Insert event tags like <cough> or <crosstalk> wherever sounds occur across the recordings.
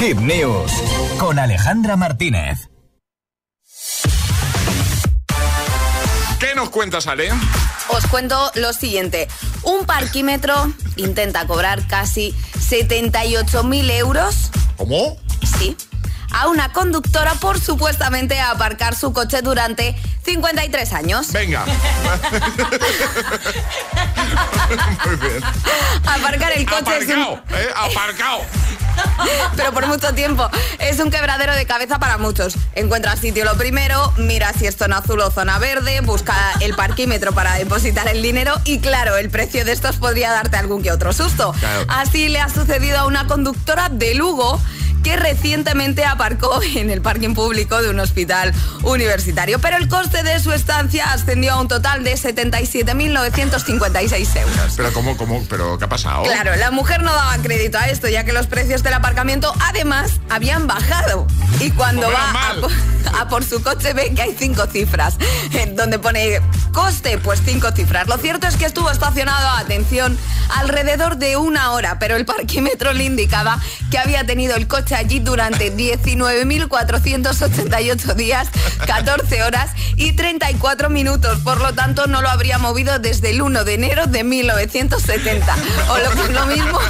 News con Alejandra Martínez. ¿Qué nos cuentas, Ale? Os cuento lo siguiente. Un parquímetro intenta cobrar casi 78.000 euros. ¿Cómo? Sí. A una conductora por supuestamente aparcar su coche durante 53 años. Venga. <laughs> Muy bien. Aparcar el coche es un- Aparcado, ¿eh? Aparcado. <laughs> pero por mucho tiempo. Es un quebradero de cabeza para muchos. Encuentra sitio lo primero, mira si es zona azul o zona verde, busca el parquímetro para depositar el dinero y claro, el precio de estos podría darte algún que otro susto. Claro. Así le ha sucedido a una conductora de Lugo que recientemente aparcó en el parking público de un hospital universitario. Pero el coste de su estancia ascendió a un total de 77.956 euros. Pero cómo, cómo, pero ¿qué ha pasado? Claro, la mujer no daba crédito a esto, ya que los precios del aparcamiento además habían bajado. Y cuando va <laughs> a, por su coche ve que hay cinco cifras. <laughs> Donde pone coste, pues cinco cifras. Lo cierto es que estuvo estacionado, atención, alrededor de una hora, pero el parquímetro le indicaba que había tenido el coche allí durante 19.488 días, 14 horas y 34 minutos. Por lo tanto, no lo habría movido desde el 1 de enero de 1970. O lo que es lo mismo, <laughs>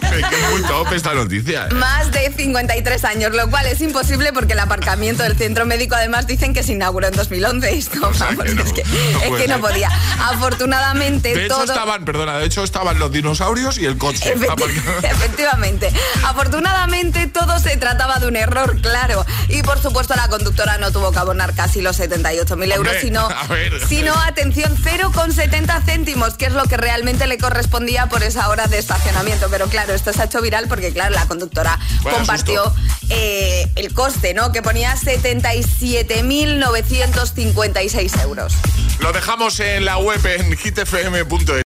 Qué muy top esta noticia. ¿eh? más de 53 años, lo cual es imposible porque el aparcamiento del centro médico además dicen que se inauguró en 2011. Esto, sea, vamos, que no, es que, no es puede que no ser. podía. Afortunadamente De hecho todo... estaban, perdona, de hecho estaban los dinosaurios y el coche. Efecti- Aparcado. <laughs> Efectivamente. Afortunadamente todo se trataba de un error, claro. Y por supuesto la conductora no tuvo que abonar casi los 78.000 euros, Hombre, sino, <laughs> ver. sino, atención, 0,70 céntimos, que es lo que realmente le correspondía por esa hora de estacionamiento. Pero claro, esto se ha hecho viral porque, claro, la conductora compartió eh, el coste, ¿no? Que ponía 77.956 euros. Lo dejamos en la web en hitfm.es.